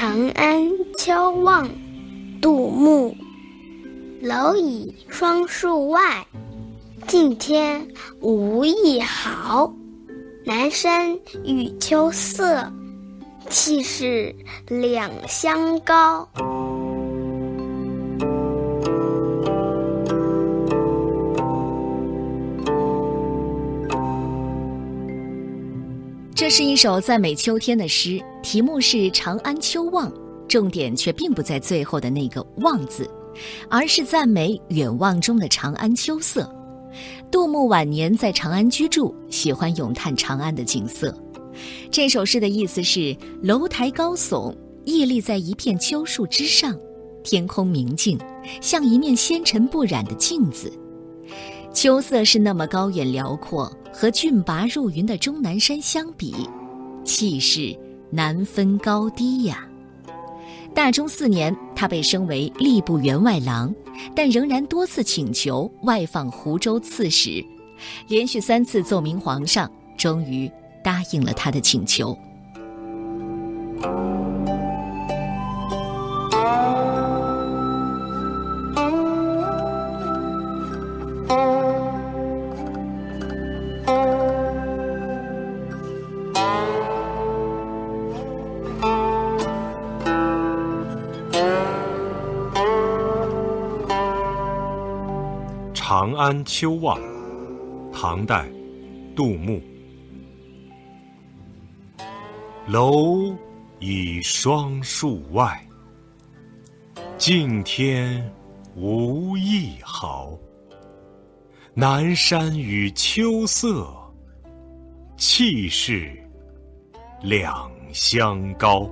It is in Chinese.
长安秋望，杜牧。楼倚双树外，镜天无一毫。南山与秋色，气势两相高。这是一首赞美秋天的诗，题目是《长安秋望》，重点却并不在最后的那个“望”字。而是赞美远望中的长安秋色。杜牧晚年在长安居住，喜欢咏叹长安的景色。这首诗的意思是：楼台高耸，屹立在一片秋树之上，天空明净，像一面纤尘不染的镜子。秋色是那么高远辽阔，和峻拔入云的终南山相比，气势难分高低呀。大中四年，他被升为吏部员外郎，但仍然多次请求外放湖州刺史，连续三次奏明皇上，终于答应了他的请求。《长安秋望》，唐代，杜牧。蝼蚁双树外，尽天无一毫。南山与秋色，气势两相高。